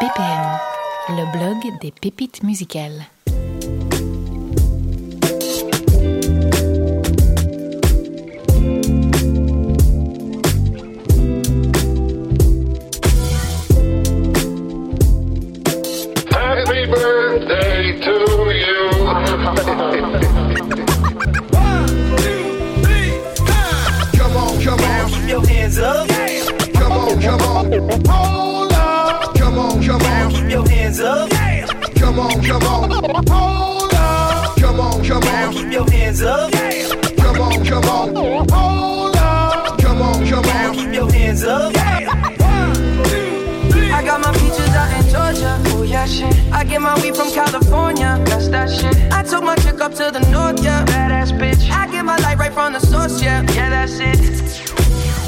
BPM, le blog des pépites musicales. Come on, come on. Hold up. Come on, come on, Keep your hands up. come on, come on. Hold up. Come on, come on. Keep your hands up. I got my peaches out in Georgia. Oh yeah, shit. I get my weed from California. That's that shit. I took my chick up to the north, yeah. Badass bitch. I get my light right from the source, yeah. Yeah, that's it.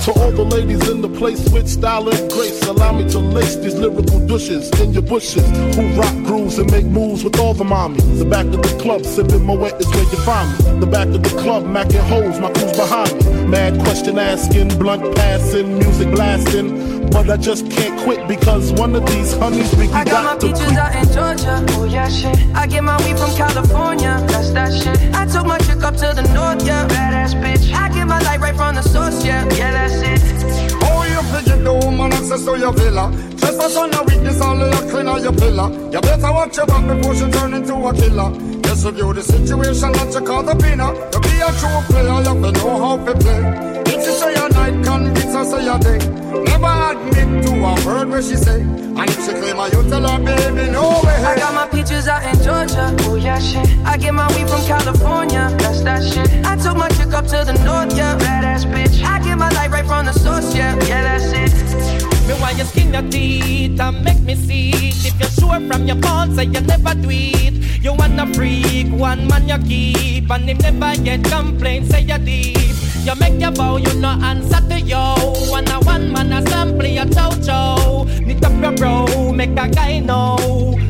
To all the ladies in the place with style and grace, allow me to lace these lyrical douches in your bushes. Who rock grooves and make moves with all the mommies. The back of the club, sipping Moet is where you find me. The back of the club, macking holes, my crew's behind me. Mad question asking, blunt passing, music blasting. But I just can't quit because one of these honeys we I got my got to peaches quit. out in Georgia. Oh yeah, shit. I get my weed from California. That's that shit. I took my chick up to the north, yeah. Badass bitch. I get my light right from the source, yeah. Yeah, that's it. Oh, you forget the woman access to your villa. Trespass on your weakness, all of your clean on your pillar. You better watch your back before she turn into a killer. Just review the situation that you call the winner. To be a true player, you have to know how to play. If she say a night, convince her say a day. Never admit to a word where she say. And if she claim her, you tell her, baby, no way. I got my peaches out in Georgia. Oh yeah, shit. I get my weed from California. That's that shit. I took my chick up to the north, yeah. Badass bitch. I get my light right from the source, yeah. Yeah, that's it. Me want you skin your teeth and make me see it. If you're sure from your bones say you never do it. You want a freak, one man you keep, and him never get complaints, say you deep. You make your bow, you no answer to yo. One a one man a sample your chow chow. Knit up your bro, make a guy know.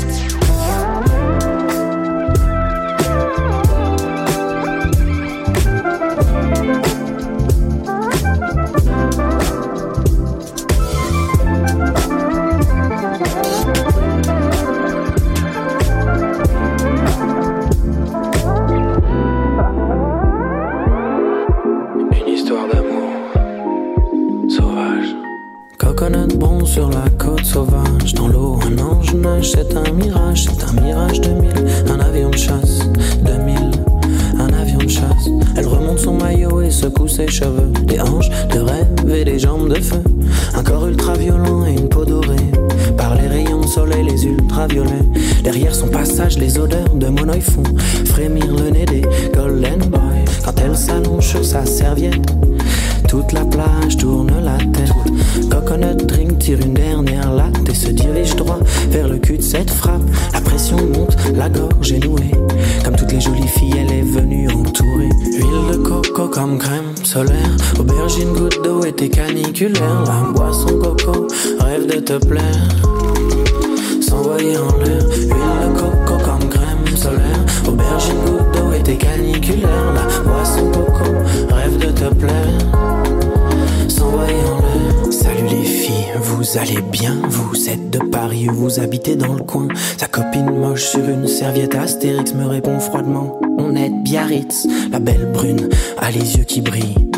Coconut bon sur la côte sauvage. Dans l'eau, un ange nage, c'est un mirage, c'est un mirage de mille. Un avion de chasse, 2000, un avion de chasse. Elle remonte son maillot et secoue ses cheveux. Des hanches de rêve et des jambes de feu. Un corps ultra violent et une peau dorée. Par les rayons de soleil, les ultraviolets. Derrière son passage, les odeurs de mon œil font frémir le nez des Golden Boy. Quand elle s'allonge sur sa serviette. Toute la plage tourne la tête. Coconut drink tire une dernière latte et se dirige droit vers le cul de cette frappe. La pression monte, la gorge est nouée. Comme toutes les jolies filles, elle est venue entourée. Huile de coco comme crème solaire. Aubergine, goutte d'eau été caniculaire. La boisson coco, rêve de te plaire. S'envoyer en l'air. Huile de coco comme crème solaire. Aubergine, goutte d'eau été caniculaire. La boisson coco, rêve de te plaire s'envoyer en l'air. Vous allez bien Vous êtes de Paris ou vous habitez dans le coin Sa copine moche sur une serviette Astérix me répond froidement On est Biarritz, la belle brune a les yeux qui brillent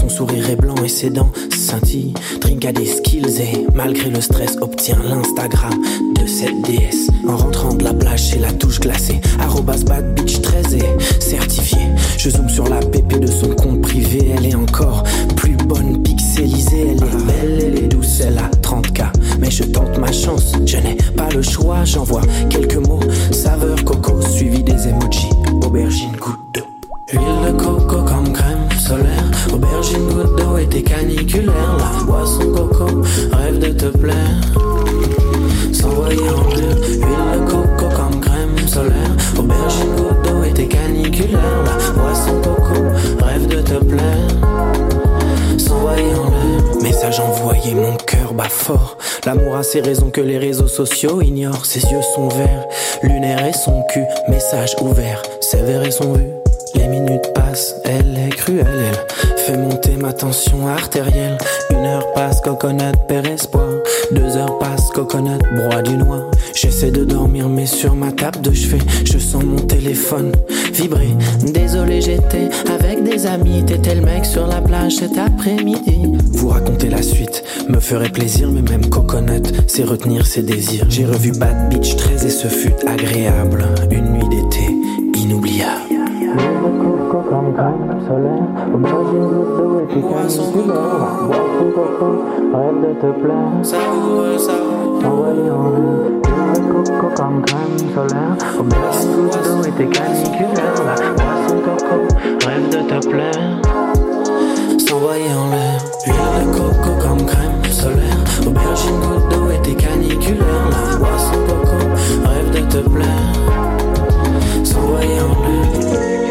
son sourire est blanc et ses dents scintillent. Drink a des skills et malgré le stress obtient l'Instagram de cette déesse. En rentrant de la plage chez la touche glacée, arrobas bad bitch 13 et certifié. Je zoome sur la pépé de son compte privé, elle est encore plus bonne Elle est belle, elle est douce, elle a 30k. Mais je tente ma chance, je n'ai pas le choix. J'envoie quelques mots, saveur coco suivi des emojis. Aubergine goutte d'eau. Huile de coco comme crème solaire. Aubergine goutte d'eau été caniculaire. La boisson coco, rêve de te plaire. Et mon cœur bat fort. L'amour a ses raisons que les réseaux sociaux ignorent. Ses yeux sont verts, lunaire et son cul. Message ouvert, sévère et son vue. Les minutes passent, elle est cruelle, fait monter ma tension artérielle. Une heure passe, coconut, père espoir. Deux heures passent, coconut, broie du noir. J'essaie de dormir, mais sur ma table de chevet, je sens mon téléphone vibrer. Désolé, j'étais avec des amis. T'étais le mec sur la plage cet après-midi. Vous raconter la suite me ferait plaisir, mais même coconut, c'est retenir ses désirs. J'ai revu Bad Beach 13 et ce fut agréable. Une nuit d'été inoubliable. Comme crème solaire Au bord d'une goutte d'eau et puis caniculaire ton coco, rêve de te plaire. Envoyé en l'air coco comme crème solaire Au goutte et caniculaire ton coco, rêve de te plaire S'envoyer en l'air. Huile de coco comme crème solaire Aubergine, goutte d'eau et tes caniculaires La coco, rêve de te plaire S'envoyer en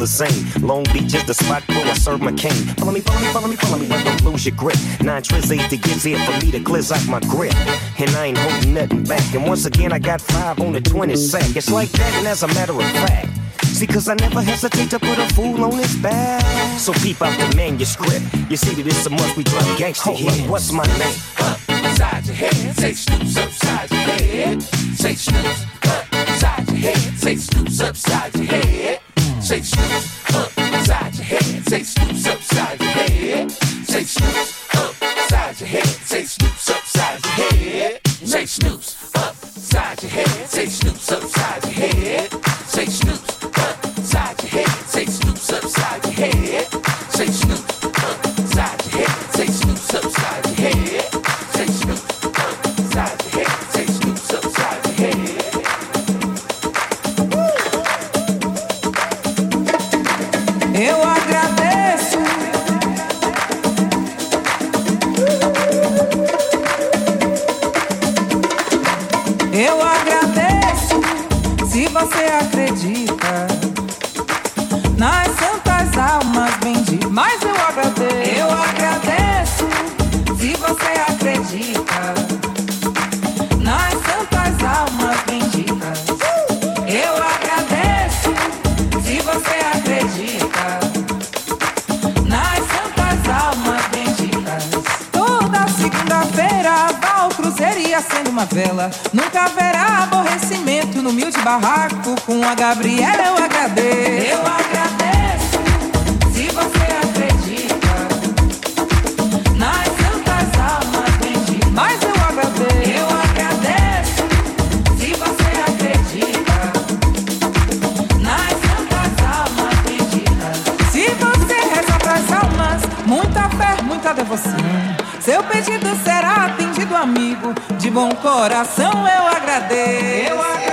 the same. Long Beach is the spot where I serve my cane. Follow me, follow me, follow me, follow me, but don't lose your grip. Nine eight to get here for me to glizz out my grip. And I ain't holding nothing back. And once again, I got five on the 20 sack. It's like that, and as a matter of fact. See, cause I never hesitate to put a fool on his back. So peep out the manuscript. You see that it's a must we drop gangsta here. What's my name? Upside your head. Say snoops upside your head. Say snoops Sendo uma vela. Nunca haverá aborrecimento no humilde barraco com a Gabriela. Eu agradeço. Eu agradeço se você acredita nas santas almas benditas. Mas eu agradeço. Eu agradeço se você acredita nas santas almas benditas. Se você reza pras almas, muita fé, muita devoção. Seu pedido será amigo. De bom coração eu agradeço. Eu agradeço.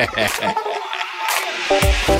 Música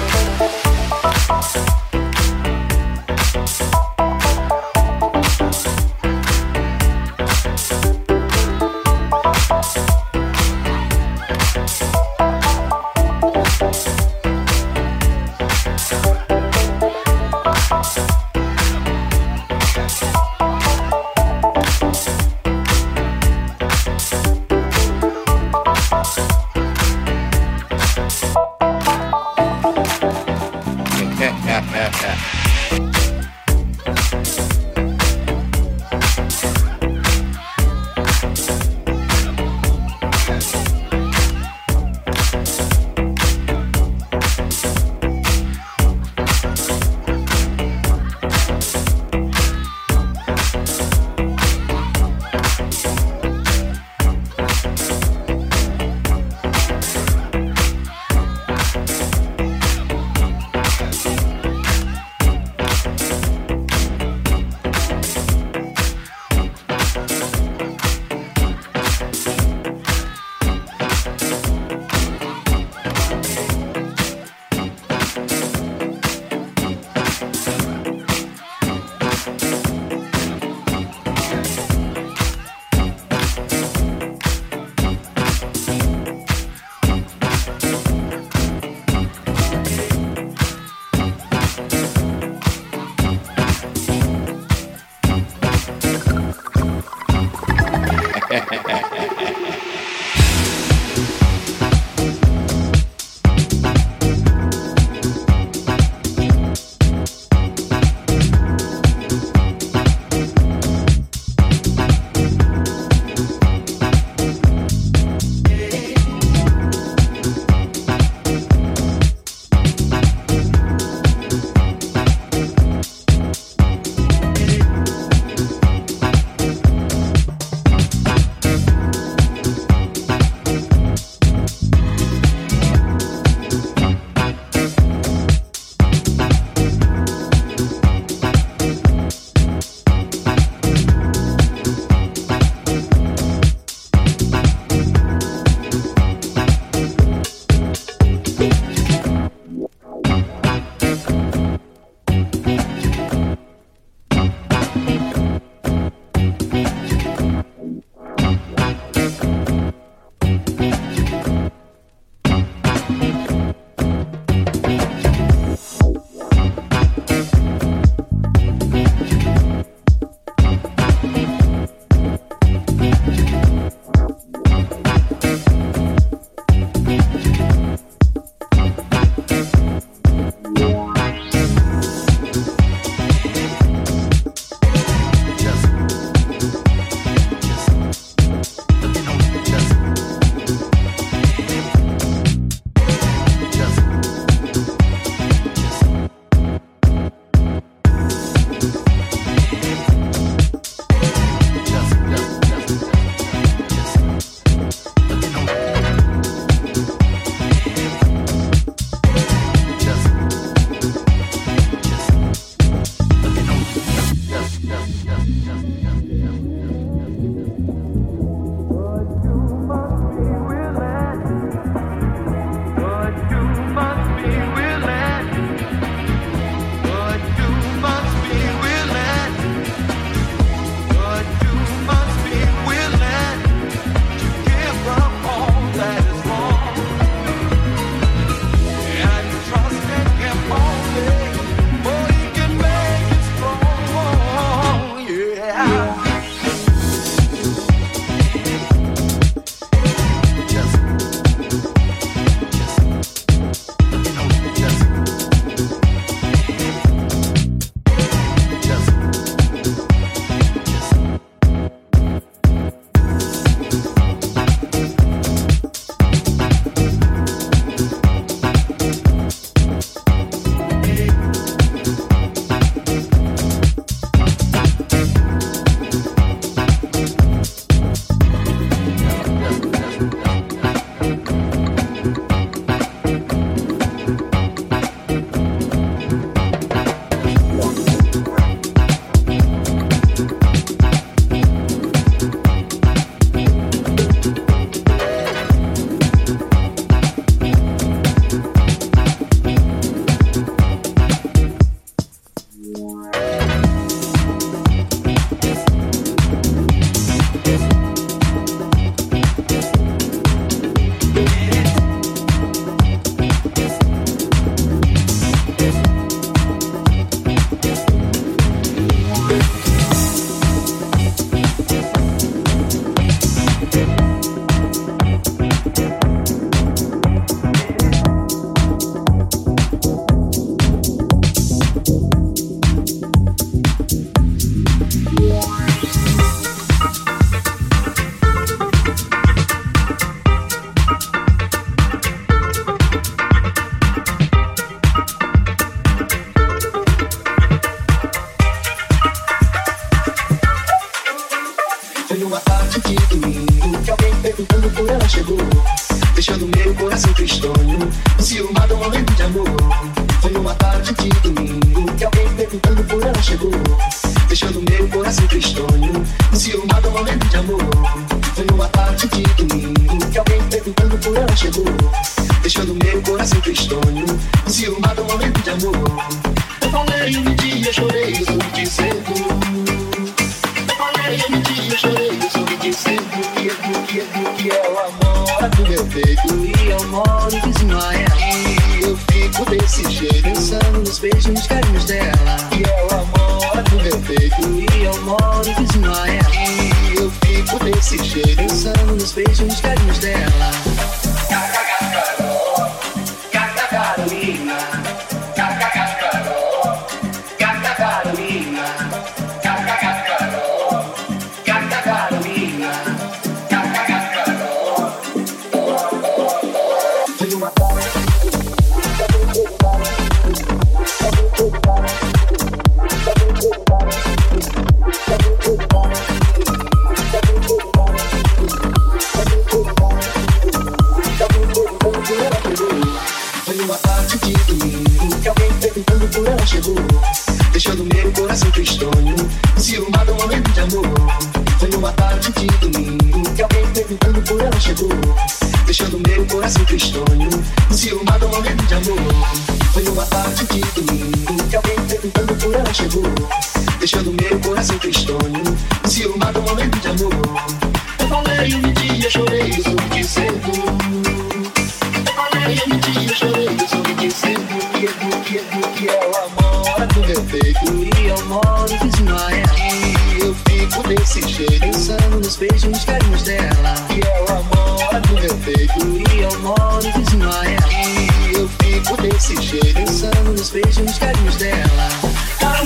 desse jeito, pensando nos beijos, carinhos dela.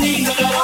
E ela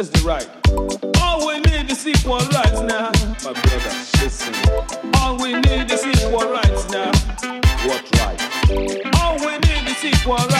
is the right. All we need is equal rights now. My brother, listen. All we need is equal rights now. What right? All we need is equal rights.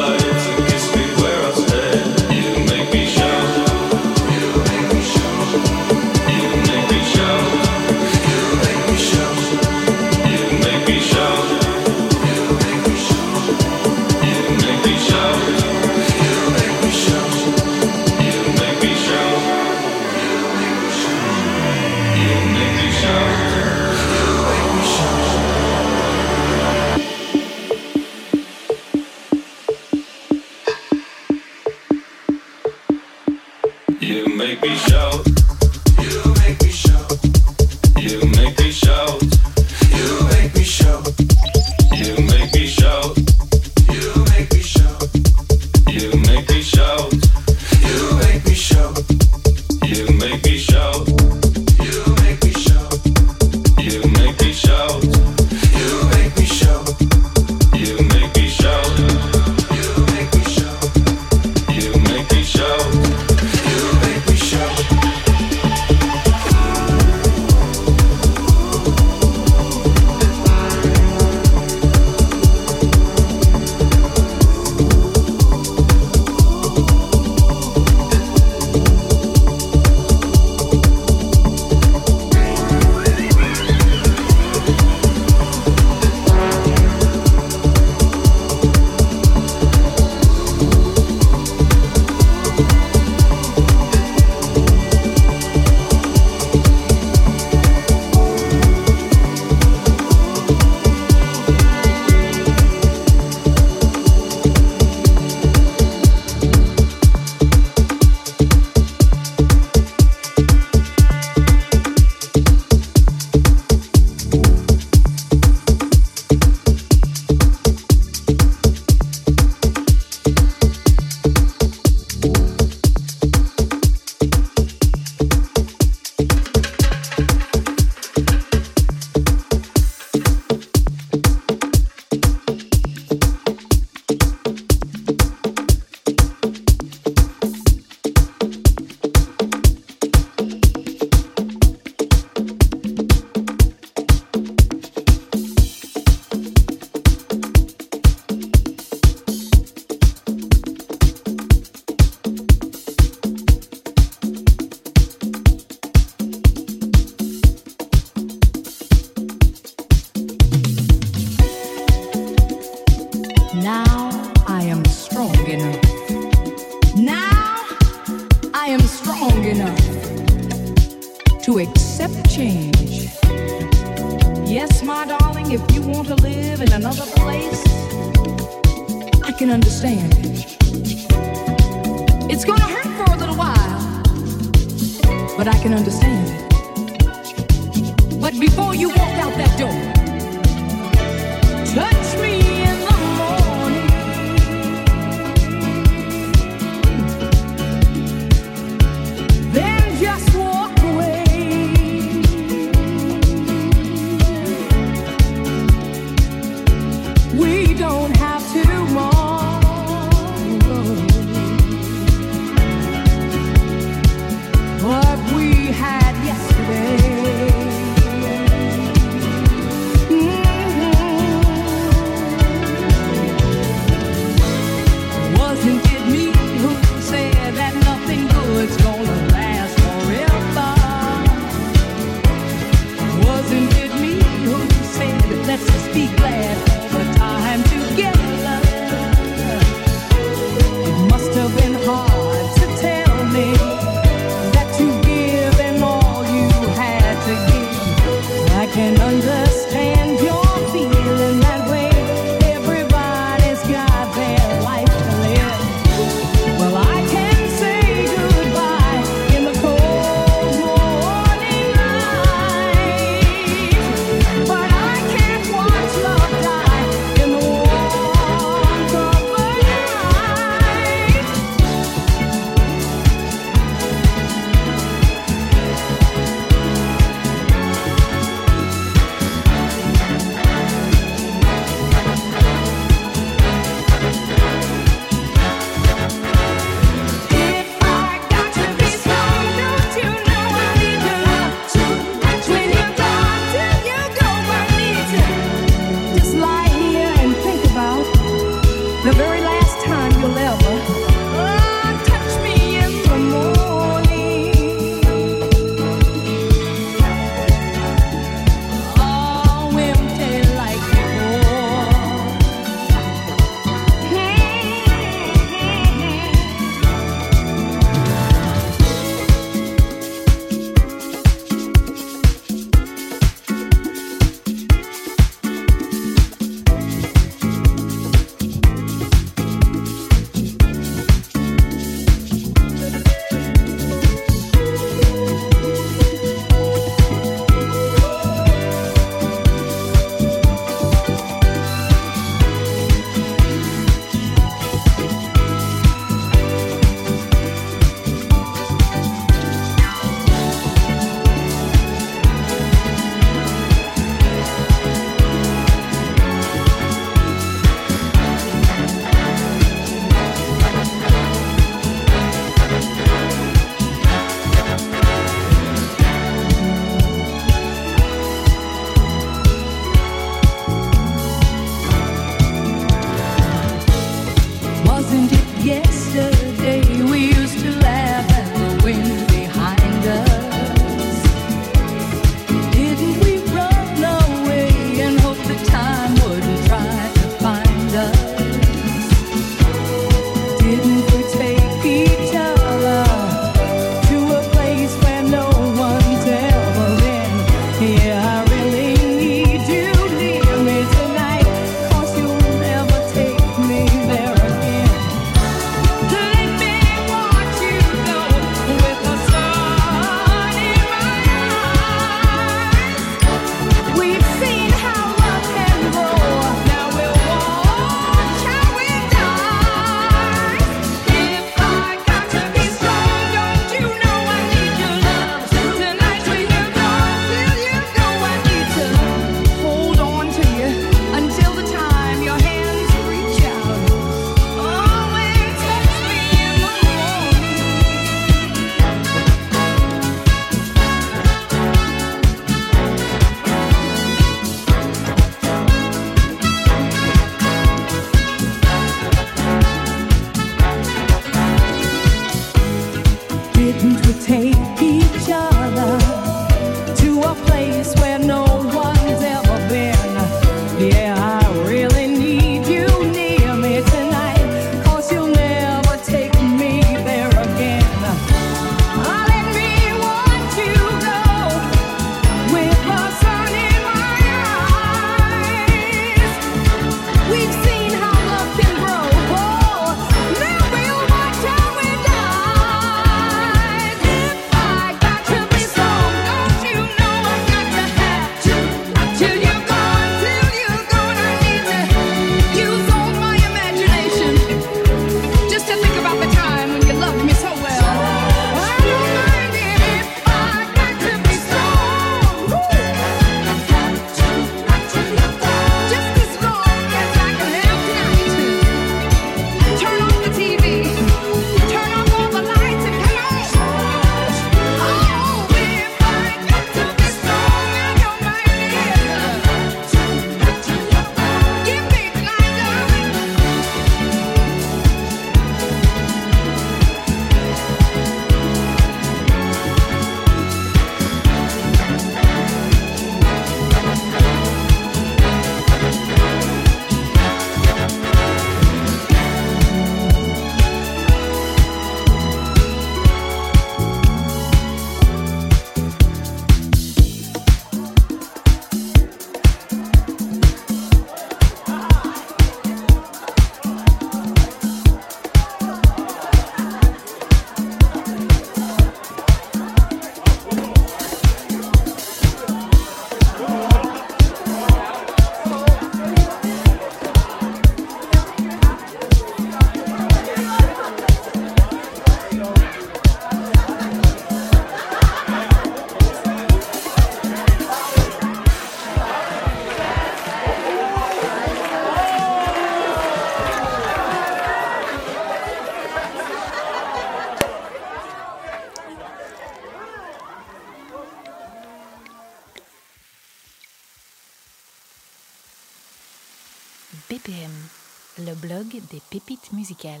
Des pépites musicales.